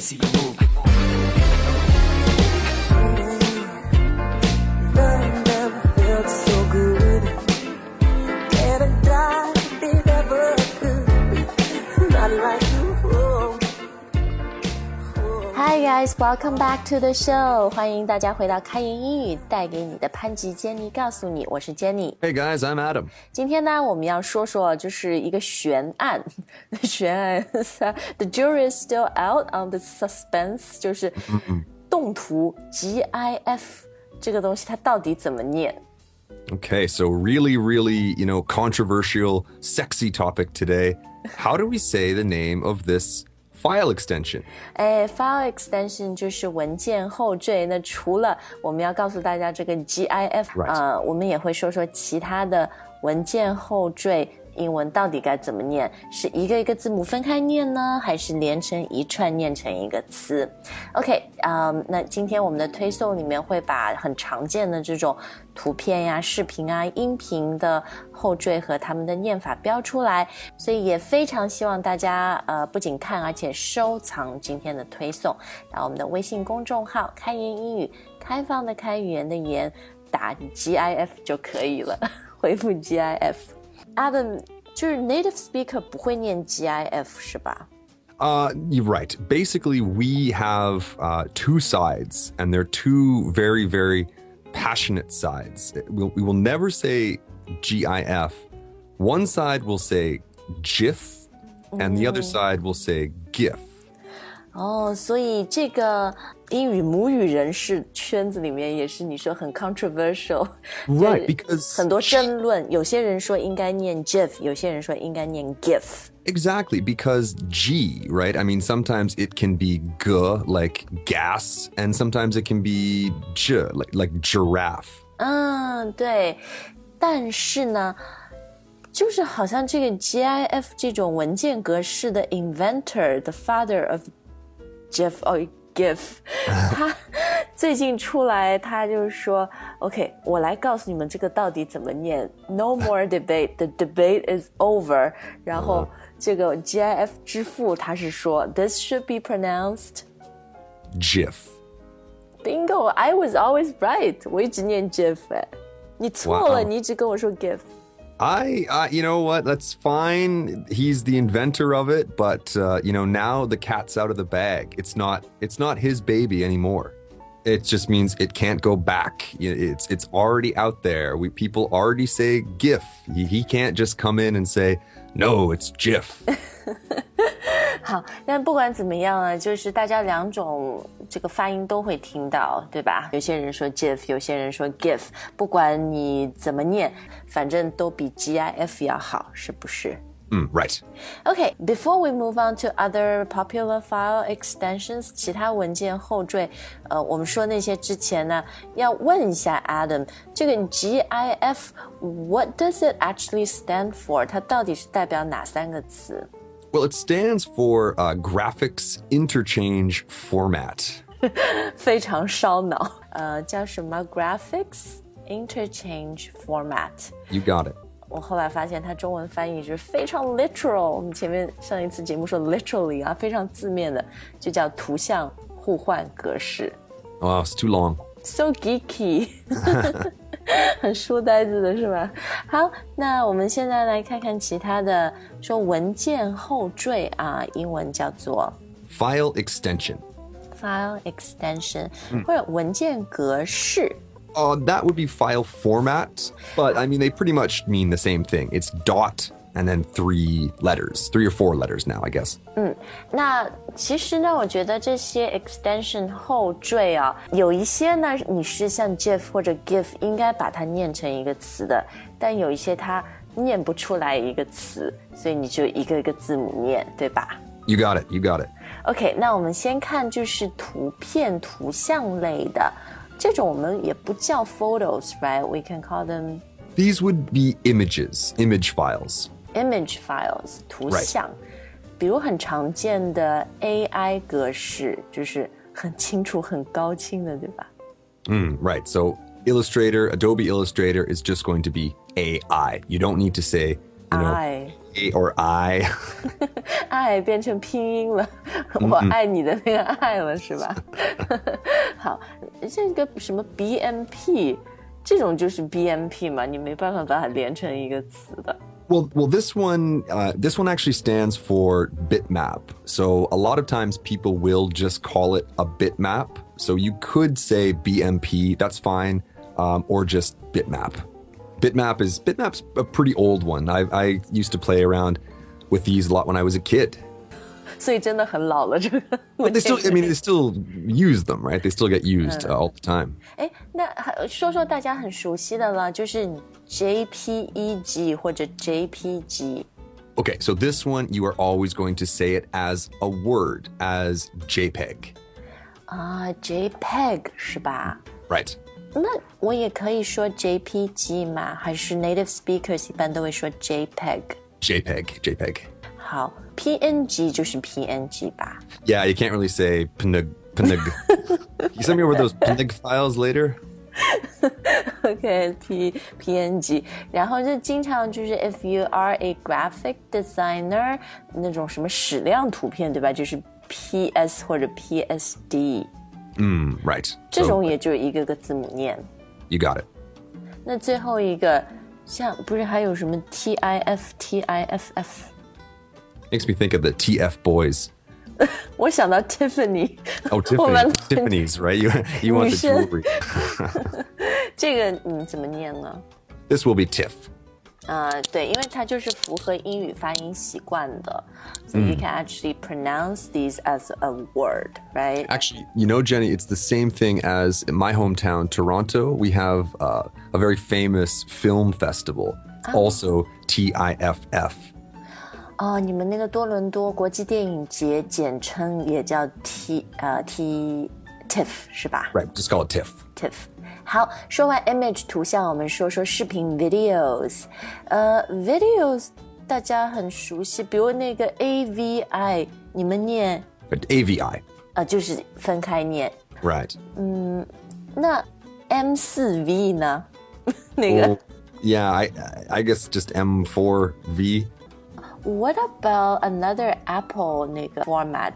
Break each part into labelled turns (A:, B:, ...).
A: see you move.
B: guys, welcome back to the show. 欢迎大家回到开言英语，带给你的潘吉 Jenny 告诉你，我是 Jenny。
C: Hey guys, I'm Adam.
B: 今天呢，我们要说说就是一个悬案，悬案，The jury is still out on the suspense，就是动图 GIF 这个东西它到底怎么念？
C: Okay, so really, really, you know, controversial, sexy topic today. How do we say the name of this file extension?
B: 哎，file extension 就是文件后缀。那除了我们要告诉大家这个
C: GIF，Right.
B: 呃，我们也会说说其他的文件后缀英文到底该怎么念？是一个一个字母分开念呢，还是连成一串念成一个词？OK，啊、那今天我们的推送里面会把很常见的这种图片呀、视频啊、音频的后缀和它们的念法标出来，所以也非常希望大家呃不仅看，而且收藏今天的推送。然后我们的微信公众号“开言英语”，开放的开，语言的言，打 GIF 就可以了，回复 GIF。Adam 就是 native speaker 不会念 GIF 是吧？
C: Uh, you're right. Basically, we have uh, two sides, and they're two very, very passionate sides. We'll, we will never say GIF. One side will say GIF, and the other side will say GIF.
B: 哦，所以这个英语母语人士圈子里面也是你说很 controversial，
C: Right,
B: 就是
C: because
B: 很多争论，有些人说应该念 GIF，有些人说应该念 GIF。
C: Exactly, because G, right? I mean, sometimes it can be g like gas, and sometimes it can be j like like giraffe.
B: 嗯，对，但是呢，就是好像这个 GIF 这种文件格式的 inventor，the father of GIF 哦 GIF，他最近出来，他就是说，OK，我来告诉你们这个到底怎么念，No more debate，the debate is over。然后这个 GIF 之父他是说，This should be pronounced
C: GIF.
B: bingo，I was always right，我一直念 GIF，哎，你错了
C: Wow
B: 你一直跟我说 GIF。
C: I, uh, you know what? That's fine. He's the inventor of it, but uh, you know now the cat's out of the bag. It's not. It's not his baby anymore. It just means it can't go back. It's it's already out there. We people already say GIF. He, he can't just come in and say no. It's GIF.
B: 好，但不管怎么样啊，就是大家两种这个发音都会听到，对吧？有些人说 GIF，有些人说 GIF，不管你怎么念，反正都比 GIF 要好，是不是？
C: Mm, right.
B: Okay, before we move on to other popular file extensions，其他文件后缀，呃，我们说那些之前呢，要问一下 Adam，这个 GIF，what does it actually stand for？它到底是代表哪三个词？
C: Well, it stands for uh, graphics interchange format.
B: 非常烧脑，呃，叫什么 Graphics Interchange Format。
C: You got it.
B: 我后来发现它中文翻译是非常 literal。我们前面上一次节目说 literally 啊，非常字面的，就叫图像互换格式。
C: Oh, it's too long.
B: So geeky， 很书呆子的是吧？好，那我们现在来看看其他的，说文件后缀啊，英文叫做
C: File extension.
B: file extension，、或者文件格式。
C: Uh, that would be file format, but I mean, they pretty much mean the same thing. It's dot and then three letters, three or four letters now, I guess.
B: 那其实呢，我觉得这些 extension 后缀啊，有一些呢，你是像 GIF 或者 GIF 应该把它念成一个词的，但有一些它念不出来一个词，所以你就一个一个字母念，对吧
C: You got it. You got it.
B: ？OK，那我们先看就是图片、图像类的这种，我们也不叫 photos，right？We can call them
C: These would be images, image files.
B: image files 图
C: Right.
B: 像，比如很常见的 AI 格式，就是很清楚、很高清的，对吧？
C: Mm, right. So Illustrator, Adobe Illustrator is just going to be AI. You don't need to say, you know,
B: I
C: A or I.
B: 爱变成拼音了，我爱你的那个爱了，是吧？好，这个什么 BMP，这种就是 BMP 嘛，你没办法把它连成一个词的。
C: Well, well, this one, uh, this one actually stands for bitmap. So a lot of times people will just call it a bitmap. So you could say BMP, that's fine, um, or just bitmap. Bitmap is bitmap's a pretty old one. I, I used to play around with these a lot when I was a kid.
B: 所以真的很老了，这个。
C: But they still, I mean, they still use them, right? They still get used uh, all the time.
B: 哎，那还说说大家很熟悉的了，就是 JPEG 或者 JPG。
C: Okay, so this one you are always going to say it as a word, as JPEG,
B: 啊，JPEG 是吧？
C: right?
B: 那我也可以说 JPG 吗？还是 native speakers 一般都会说 JPEG？
C: JPEG, JPEG.
B: 好，PNG 就是 PNG 吧？
C: Yeah, you can't really say pnig. pnig. you send me over those pnig files later?
B: OK，P PNG，然后就经常就是 if you are a graphic designer 那种什么矢量图片，对吧？就是 PS 或者 PSD，
C: Mm, right.
B: 这
C: So
B: 种也就一个个字母念。
C: you got it.
B: 那最后一个像不是还有什么 TIF TIFF？
C: Makes me think of the TF boys.
B: 我想到 Tiffany，
C: Oh,
B: 我们
C: Tiffany. Tiffany's, right? You you want the
B: 女生。
C: jewelry.
B: 这个嗯怎么念呢？
C: This will be TIFF.
B: 啊、对，因为它就是符合英语发音习惯的，so you can actually pronounce these as a word, right?
C: Actually, you know, Jenny, it's the same thing as in my hometown, Toronto. We have uh, a very famous film festival, also TIFF.
B: 哦，你们那个多伦多国际电影节简称也叫 T 呃 T TIFF 是吧
C: Right, just call it TIFF.
B: TIFF。好，说完 image 图像，我们说说视频 videos。呃，videos 大家很熟悉，比如那个 AVI，你们念
C: But AVI.
B: 呃就是分开念。
C: Right.
B: 那 M 四 V 呢？那个
C: Well, yeah, I I guess just M4V.
B: What about another Apple 那个 format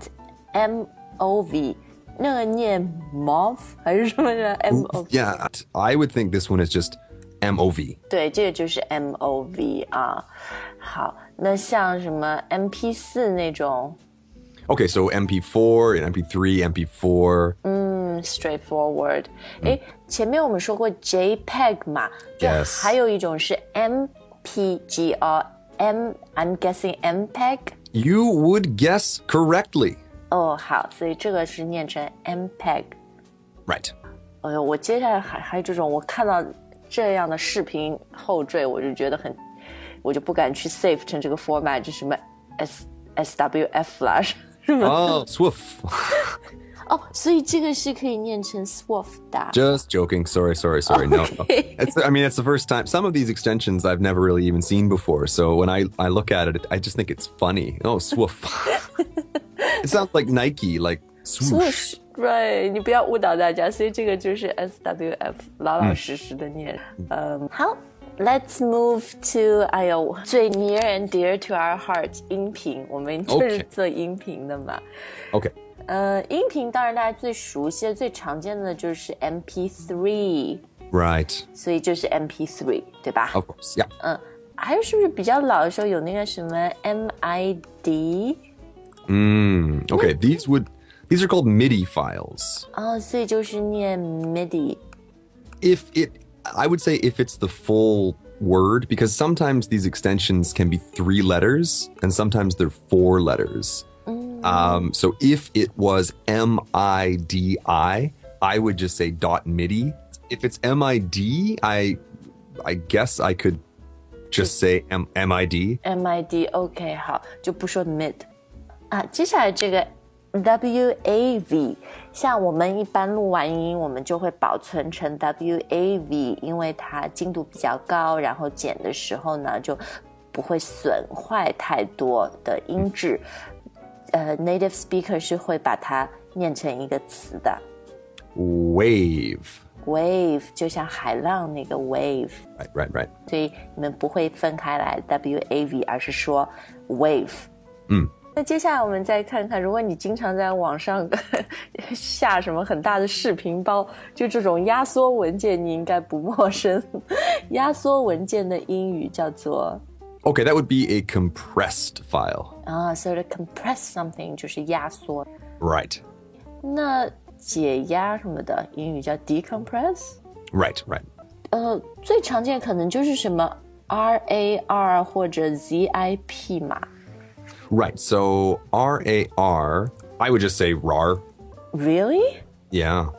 B: M O V？那个念 MOV 还是什么的 M O？
C: Yeah, I would think this one is just MOV.
B: 对，这个就是 M O V 啊。好，那像什么 M P 四那种
C: Okay, so MP4 and MP3, MP4.
B: 嗯 straightforward。诶，前面我们说过 JPEG 嘛，就
C: Yes
B: 还有一种是 M P G 啊 M I'm guessing MPEG。
C: You would guess correctly.
B: 哦，好，所以这个是念成 MPEG。
C: Right.
B: 哎呦，我接下来还还有这种，我看到这样的视频后缀，我就觉得很，我就不敢去 save 成这个 format，就什么 S S W F 啦， 是吗？
C: Oh, Swift.
B: 哦，所以这个是可以念成 SWOF 的。
C: Just joking. Sorry, sorry, sorry. No, no. It's, I mean, it's the first time. Some of these extensions I've never really even seen before. So when I, I look at it, I just think it's funny. Oh, swoof. it sounds like Nike, like swoosh.
B: swoosh right，你不要误导大家，所以这个就是 S W F，老老实实的念。嗯，好。 Let's move to 哎呦最 near and dear to our hearts 音频，我们就是
C: Okay
B: 做音频的嘛。
C: Okay.
B: 呃，音频当然大家最熟悉的、最常见的就是 MP3，
C: Right.
B: 所以就是 MP3，对吧？
C: Of course. Yeah.
B: 还有是不是比较老的时候有那个什么 MID？
C: Mm, okay. These would, these are called MIDI files.
B: 哦，所以就是念 MIDI。
C: if it i would say if it's the full word because sometimes these extensions can be three letters and sometimes they're four letters um, so if it was m-i-d-i i would just say dot midi if it's m-i-d i i guess i could just say M- m-i-d
B: MID OK 好，就不说 mid 啊。接下来这个 WAV， 像我们一般录完音，我们就会保存成 WAV，因为它精度比较高，然后剪的时候呢就不会损坏太多的音质。呃，native speaker 是会把它念成一个词的。
C: wave
B: wave 就像海浪那个 wave，Right,
C: right, right.
B: 所以你们不会分开来 w a v，而是说 wave。
C: 嗯。
B: 那接下来我们再看看，如果你经常在网上下什么很大的视频包，就这种压缩文件，你应该不陌生。压缩文件的英语叫做
C: Okay, that would be a compressed file.
B: 啊，so to compress something 就是压缩。
C: Right.
B: 那解压什么的英语叫 decompress。
C: Right, right.
B: 呃，最常见可能就是什么 RAR 或者 ZIP 嘛。
C: Right. So R A R, I would just say RAR.
B: Really？
C: Yeah.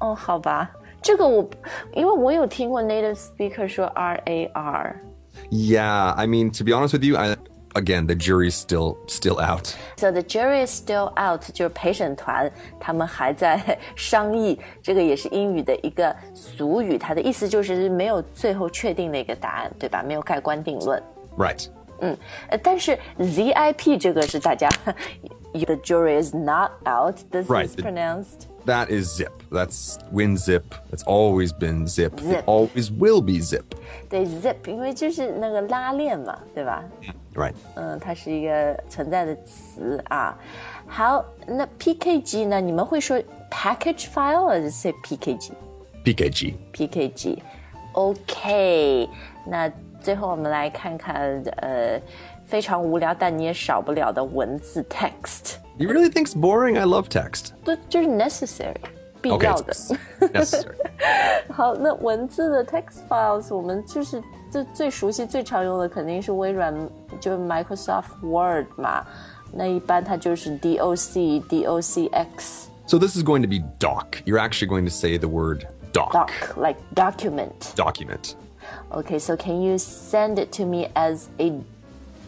B: 哦，好吧，这个我因为我有听过 native speaker 说 RAR。
C: Yeah, I mean, to be honest with you, I, again, the jury's still still out.
B: So the jury is still out，就是陪审团他们还在商议，这个也是英语的一个俗语，它的意思就是没有最后确定的一个答案，对吧？没有盖棺定论。
C: Right.
B: 呃，但是 ZIP 这个是大家 the jury is not out. This
C: Right.
B: is pronounced
C: That is zip. That's WinZip. That's always been zip.
B: Zip.
C: It always will be zip.
B: 对 zip，因为就是那个拉链嘛，对吧？
C: Right.
B: 嗯，它是一个存在的词啊。好，那 PKG 呢？你们会说 package file 还是 say PKG？
C: PKG.
B: PKG。OK，那 最后我们来看看呃非常无聊但你也少不了的文字 text，
C: You really think it's boring? I love text.
B: 对，就是 necessary 必
C: Okay.
B: 要的。
C: it's necessary.
B: 好，那文字的 text files 我们就是最最熟悉、最常用的肯定是微软，就是 Microsoft Word 嘛。那一般它就是 DOC、DOCX、
C: So this is going to be doc. You're actually going to say the word doc.
B: doc like document。
C: Document.
B: Okay, so can you send it to me as a？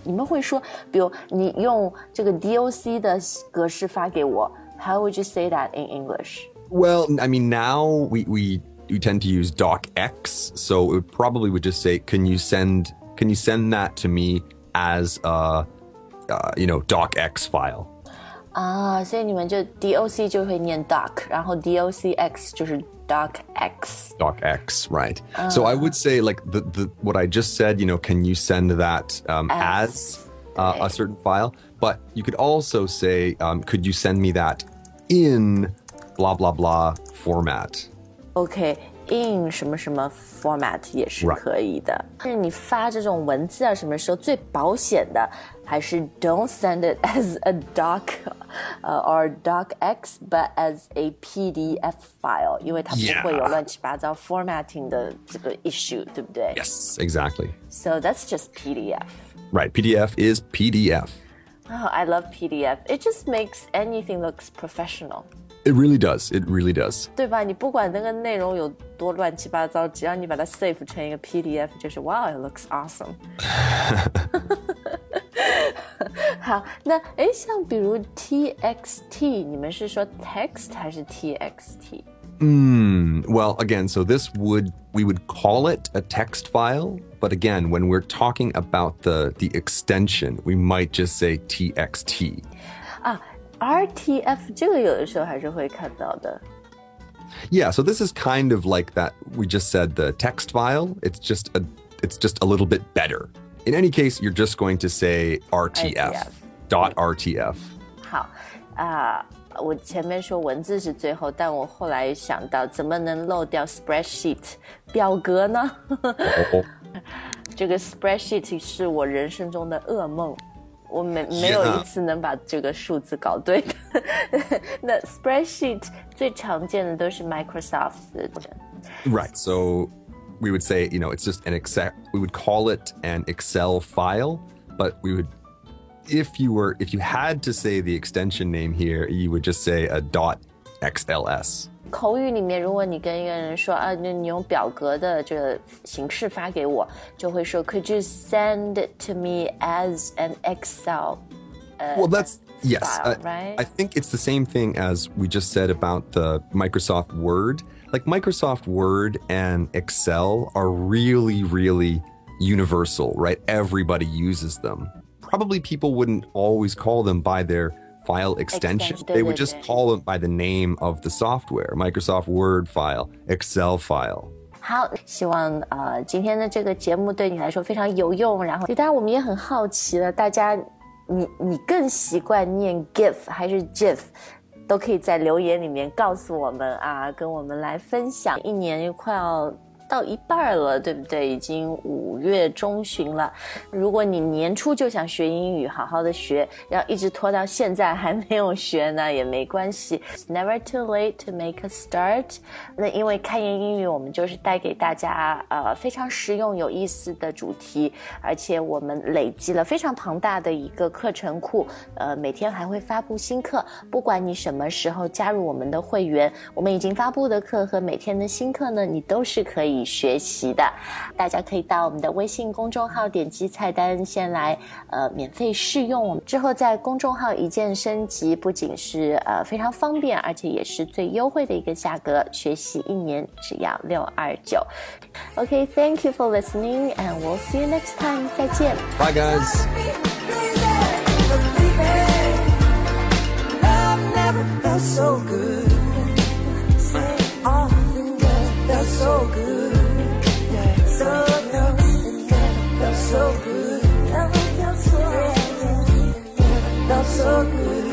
B: 你们会说，比如你用这个 DOC 的格式发给我，How would you say that in English？
C: Well, I mean, now we we we tend to use docx, so it would probably would just say, "Can you send Can you send that to me as a uh, you know docx file?"
B: 啊，所以你们就 DOC 就会念 doc，然后 DOCX 就是 docx。
C: docx, right? So I would say like the the what I just said. You know, can you send that um,
B: As-
C: as, uh, a certain file? But you could also say, um, "Could you send me that in blah blah blah format?"
B: OK，in、什么什么 format 也是
C: Right.
B: 可以的。但是你发这种文字啊，什么时候最保险的？还是 don't send it as a doc，呃、or docx，but as a PDF file，因为它不
C: Yeah.
B: 会有乱七八糟 formatting 的这个 issue，对不对
C: Yes, exactly.
B: So that's just PDF.
C: Right. PDF is PDF.
B: Oh, I love PDF. It just makes anything looks professional.
C: It really does. It really does.
B: 对吧？你不管那个内容有多乱七八糟，只要你把它 save 成一个 PDF，就是 Wow, it looks awesome 。好，那诶，像比如 TXT，你们是说 text 还是 TXT？
C: Well, again, so this would we would call it a text file, but again, when we're talking about the the extension, we might just say txt.
B: RTF 这个有的时候还是会看到的。
C: Yeah, so this is kind of like that we just said the text file. It's just a it's just a little bit better. In any case, you're just going to say RTF.
B: RTF.
C: Dot RTF.
B: 好啊、我前面说文字是最后，但我后来想到怎么能漏掉 spreadsheet 表格呢？
C: Oh,
B: 这个 spreadsheet 是我人生中的噩梦， 我没没有一次能把这个数字搞对的。那 spreadsheet 最常见的都是 Microsoft 的。
C: Right. So we would say, you know, it's just an Excel. We would call it an Excel file, but we would, if you were, if you had to say the extension name here, you would just say a dot XLS.
B: 口语里面，如果你跟一个人说啊，那你用表格的这个形式发给我，就会说 Could you send it to me as an Excel？
C: Well, that's yes.
B: file,
C: uh,
B: right?
C: I think it's the same thing as we just said about the Microsoft Word. Like Microsoft Word and Excel are really, really universal, right? Everybody uses them. Probably people wouldn't always call them by their file extension.
B: Extension,
C: They would
B: 对，
C: just
B: 对，对。
C: call it by the name of the software Microsoft Word file, Excel file.
B: 好，希望呃今天的这个节目对你来说非常有用。然后，当然我们也很好奇了，大家你你更习惯念 GIF 还是 GIF？都可以在留言里面告诉我们啊，跟我们来分享。一年又快要 到一半了，对不对？已经五月中旬了。如果你年初就想学英语，好好的学，要一直拖到现在还没有学呢，也没关系。Never too late to make a start。那因为开言英语，我们就是带给大家呃非常实用有意思的主题，而且我们累积了非常庞大的一个课程库，呃，每天还会发布新课。不管你什么时候加入我们的会员，我们已经发布的课和每天的新课呢，你都是可以学习的。大家可以到我们的微信公众号点击菜单先来呃免费试用，我们之后在公众号一键升级，不仅是呃非常方便，而且也是最优惠的一个价格，学习一年只要六二九。OK，thank、you for listening and we'll see you next time，再见。
C: Bye, guys.
D: Never felt so good. So good. Never felt so good. Felt so good.